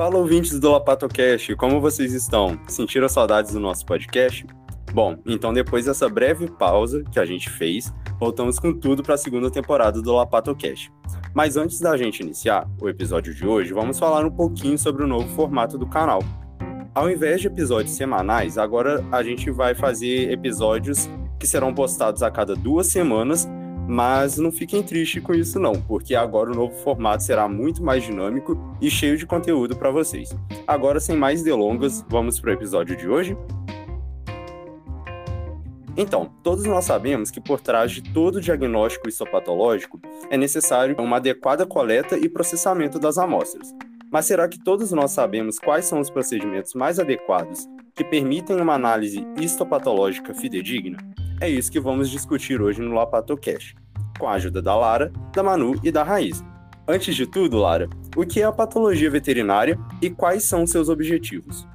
Fala ouvintes do LapatoCast, como vocês estão? Sentiram saudades do nosso podcast? Bom, então depois dessa breve pausa que a gente fez, voltamos com tudo para a segunda temporada do LapatoCast. Mas antes da gente iniciar o episódio de hoje, vamos falar um pouquinho sobre o novo formato do canal. Ao invés de episódios semanais, agora a gente vai fazer episódios que serão postados a cada duas semanas, mas não fiquem tristes com isso não, porque agora o novo formato será muito mais dinâmico e cheio de conteúdo para vocês. Agora, sem mais delongas, vamos para o episódio de hoje? Então, todos nós sabemos que por trás de todo diagnóstico histopatológico é necessário uma adequada coleta e processamento das amostras. Mas será que todos nós sabemos quais são os procedimentos mais adequados que permitem uma análise histopatológica fidedigna? É isso que vamos discutir hoje no LaPatoCast, com a ajuda da Lara, da Manu e da Raiz. Antes de tudo, Lara, o que é a patologia veterinária e quais são seus objetivos?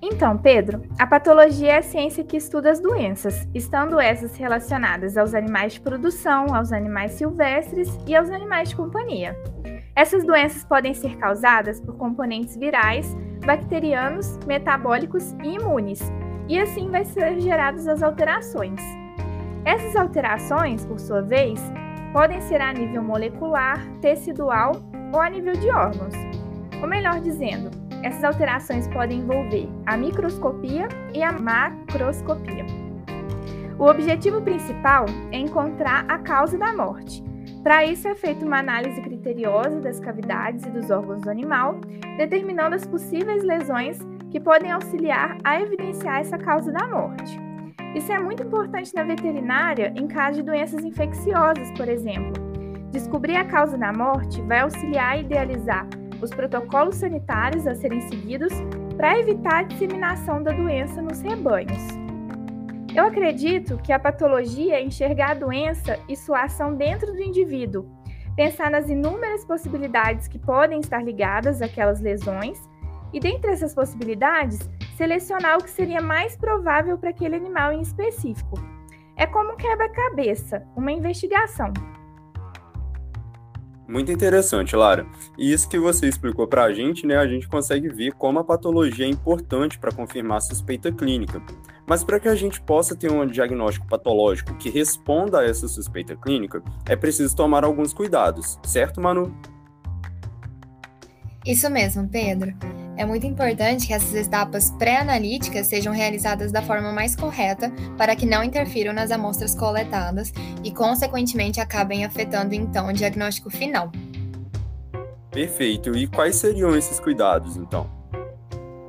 Então, Pedro, a patologia é a ciência que estuda as doenças, estando essas relacionadas aos animais de produção, aos animais silvestres e aos animais de companhia. Essas doenças podem ser causadas por componentes virais, bacterianos, metabólicos e imunes, e assim vai ser geradas as alterações. Essas alterações, por sua vez, podem ser a nível molecular, tecidual ou a nível de órgãos. Ou melhor dizendo, essas alterações podem envolver a microscopia e a macroscopia. O objetivo principal é encontrar a causa da morte para isso é feita uma análise criteriosa das cavidades e dos órgãos do animal, determinando as possíveis lesões que podem auxiliar a evidenciar essa causa da morte. Isso é muito importante na veterinária em caso de doenças infecciosas, por exemplo. Descobrir a causa da morte vai auxiliar a idealizar os protocolos sanitários a serem seguidos para evitar a disseminação da doença nos rebanhos. Eu acredito que a patologia é enxergar a doença e sua ação dentro do indivíduo, pensar nas inúmeras possibilidades que podem estar ligadas àquelas lesões e, dentre essas possibilidades, selecionar o que seria mais provável para aquele animal em específico. É como um quebra-cabeça, uma investigação. Muito interessante, Lara. E isso que você explicou para a gente, né, a gente consegue ver como a patologia é importante para confirmar a suspeita clínica. Mas para que a gente possa ter um diagnóstico patológico que responda a essa suspeita clínica, é preciso tomar alguns cuidados, certo, Manu? Isso mesmo, Pedro. É muito importante que essas etapas pré-analíticas sejam realizadas da forma mais correta para que não interfiram nas amostras coletadas e, consequentemente, acabem afetando então o diagnóstico final. Perfeito. E quais seriam esses cuidados, então?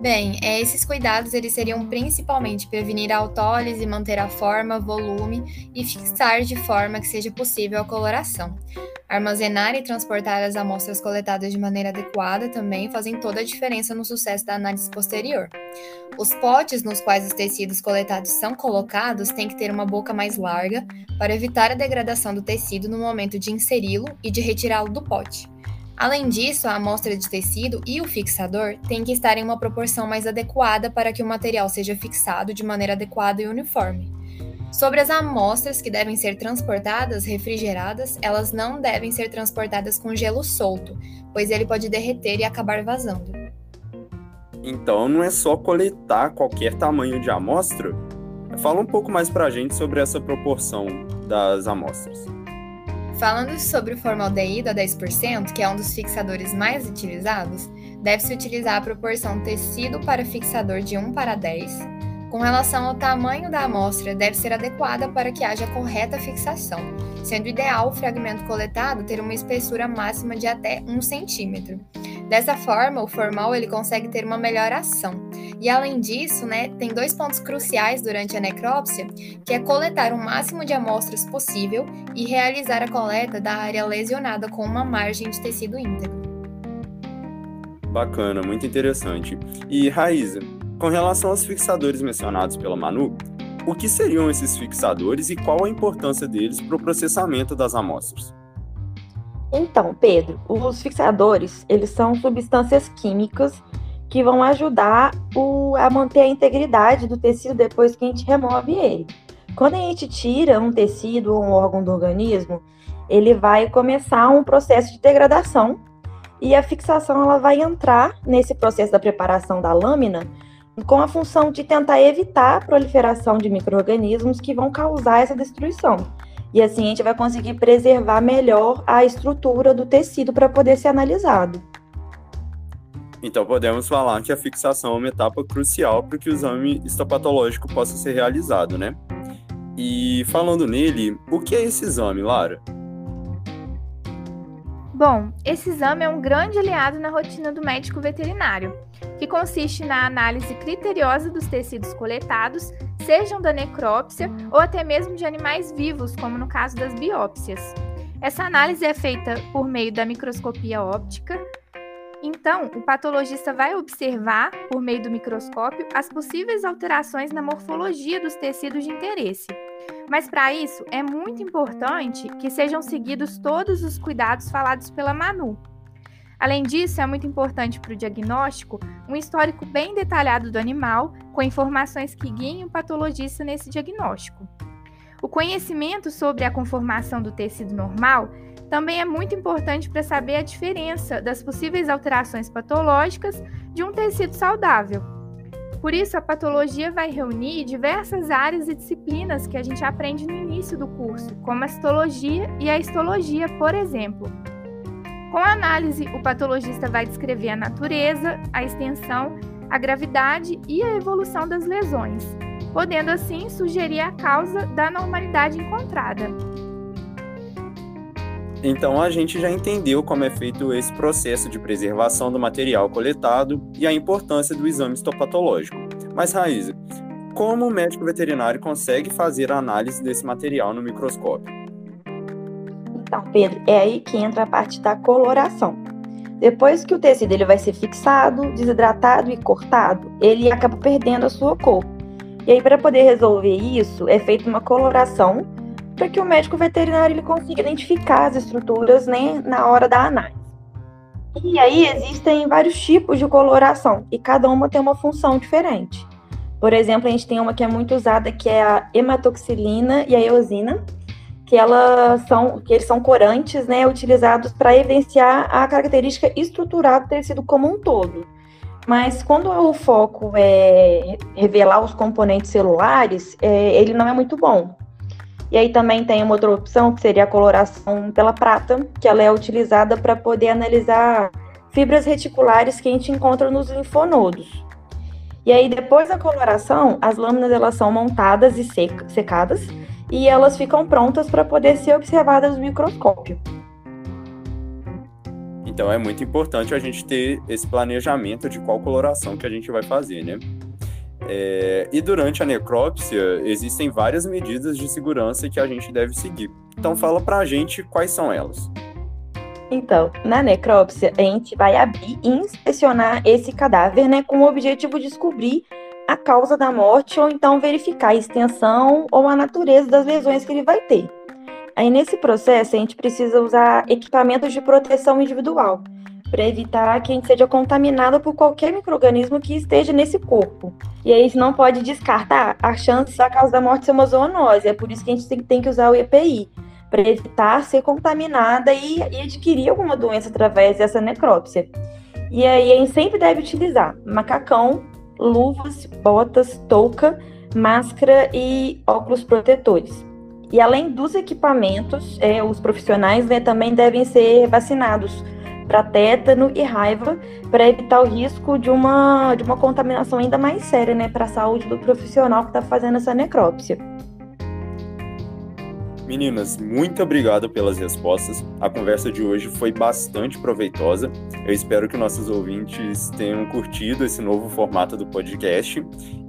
Bem, é, esses cuidados eles seriam principalmente prevenir a autólise, manter a forma, volume e fixar de forma que seja possível a coloração. Armazenar e transportar as amostras coletadas de maneira adequada também fazem toda a diferença no sucesso da análise posterior. Os potes nos quais os tecidos coletados são colocados têm que ter uma boca mais larga para evitar a degradação do tecido no momento de inseri-lo e de retirá-lo do pote. Além disso, a amostra de tecido e o fixador têm que estar em uma proporção mais adequada para que o material seja fixado de maneira adequada e uniforme. Sobre as amostras que devem ser transportadas refrigeradas, elas não devem ser transportadas com gelo solto, pois ele pode derreter e acabar vazando. Então não é só coletar qualquer tamanho de amostra? Fala um pouco mais para a gente sobre essa proporção das amostras. Falando sobre o formaldeído a 10%, que é um dos fixadores mais utilizados, deve-se utilizar a proporção tecido para fixador de 1 para 10. Com relação ao tamanho da amostra, deve ser adequada para que haja correta fixação, sendo ideal o fragmento coletado ter uma espessura máxima de até 1 centímetro. Dessa forma, o formal ele consegue ter uma melhor ação. E além disso, né, tem dois pontos cruciais durante a necrópsia, que é coletar o máximo de amostras possível e realizar a coleta da área lesionada com uma margem de tecido íntegro. Bacana, muito interessante. E Raíza, com relação aos fixadores mencionados pela Manu, o que seriam esses fixadores e qual a importância deles para o processamento das amostras? Então, Pedro, os fixadores, eles são substâncias químicas que vão ajudar o, a manter a integridade do tecido depois que a gente remove ele. Quando a gente tira um tecido ou um órgão do organismo, ele vai começar um processo de degradação e a fixação ela vai entrar nesse processo da preparação da lâmina com a função de tentar evitar a proliferação de micro-organismos que vão causar essa destruição. E assim a gente vai conseguir preservar melhor a estrutura do tecido para poder ser analisado. Então podemos falar que a fixação é uma etapa crucial para que o exame histopatológico possa ser realizado, né? E falando nele, o que é esse exame, Lara? Bom, esse exame é um grande aliado na rotina do médico veterinário, que consiste na análise criteriosa dos tecidos coletados, sejam da necrópsia ou até mesmo de animais vivos, como no caso das biópsias. Essa análise é feita por meio da microscopia óptica. Então, o patologista vai observar, por meio do microscópio, as possíveis alterações na morfologia dos tecidos de interesse. Mas para isso é muito importante que sejam seguidos todos os cuidados falados pela Manu. Além disso, é muito importante para o diagnóstico um histórico bem detalhado do animal, com informações que guiem o patologista nesse diagnóstico. O conhecimento sobre a conformação do tecido normal também é muito importante para saber a diferença das possíveis alterações patológicas de um tecido saudável, por isso, a patologia vai reunir diversas áreas e disciplinas que a gente aprende no início do curso, como a citologia e a histologia, por exemplo. Com a análise, o patologista vai descrever a natureza, a extensão, a gravidade e a evolução das lesões, podendo assim sugerir a causa da normalidade encontrada. Então a gente já entendeu como é feito esse processo de preservação do material coletado e a importância do exame histopatológico. Mas Raíza, como o médico veterinário consegue fazer a análise desse material no microscópio? Então, Pedro, é aí que entra a parte da coloração. Depois que o tecido ele vai ser fixado, desidratado e cortado, ele acaba perdendo a sua cor. E aí, para poder resolver isso, é feita uma coloração para que o médico veterinário ele consiga identificar as estruturas né, na hora da análise. E aí existem vários tipos de coloração e cada uma tem uma função diferente. Por exemplo, a gente tem uma que é muito usada que é a hematoxilina e a eosina, que elas são que eles são corantes, né, utilizados para evidenciar a característica estrutural do tecido como um todo. Mas quando o foco é revelar os componentes celulares, é, ele não é muito bom. E aí também tem uma outra opção, que seria a coloração pela prata, que ela é utilizada para poder analisar fibras reticulares que a gente encontra nos linfonodos. E aí, depois da coloração, as lâminas elas são montadas e secadas e elas ficam prontas para poder ser observadas no microscópio. Então é muito importante a gente ter esse planejamento de qual coloração que a gente vai fazer, né? É, e durante a necrópsia, existem várias medidas de segurança que a gente deve seguir. Então, fala pra gente quais são elas. Então, na necrópsia, a gente vai abrir e inspecionar esse cadáver, né, com o objetivo de descobrir a causa da morte ou então verificar a extensão ou a natureza das lesões que ele vai ter. Aí, nesse processo, a gente precisa usar equipamentos de proteção individual para evitar que a gente seja contaminado por qualquer microorganismo que esteja nesse corpo. E aí não pode descartar a chance da causa da morte ser uma zoonose. É por isso que a gente tem que usar o EPI, para evitar ser contaminada e, e adquirir alguma doença através dessa necrópsia. E aí a gente sempre deve utilizar macacão, luvas, botas, touca, máscara e óculos protetores. E além dos equipamentos, é, os profissionais né, também devem ser vacinados para tétano e raiva, para evitar o risco de uma, de uma contaminação ainda mais séria né, para a saúde do profissional que está fazendo essa necrópsia. Meninas, muito obrigado pelas respostas. A conversa de hoje foi bastante proveitosa. Eu espero que nossos ouvintes tenham curtido esse novo formato do podcast.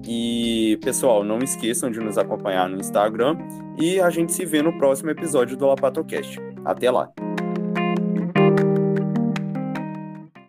E, pessoal, não esqueçam de nos acompanhar no Instagram e a gente se vê no próximo episódio do Lapatocast. Até lá!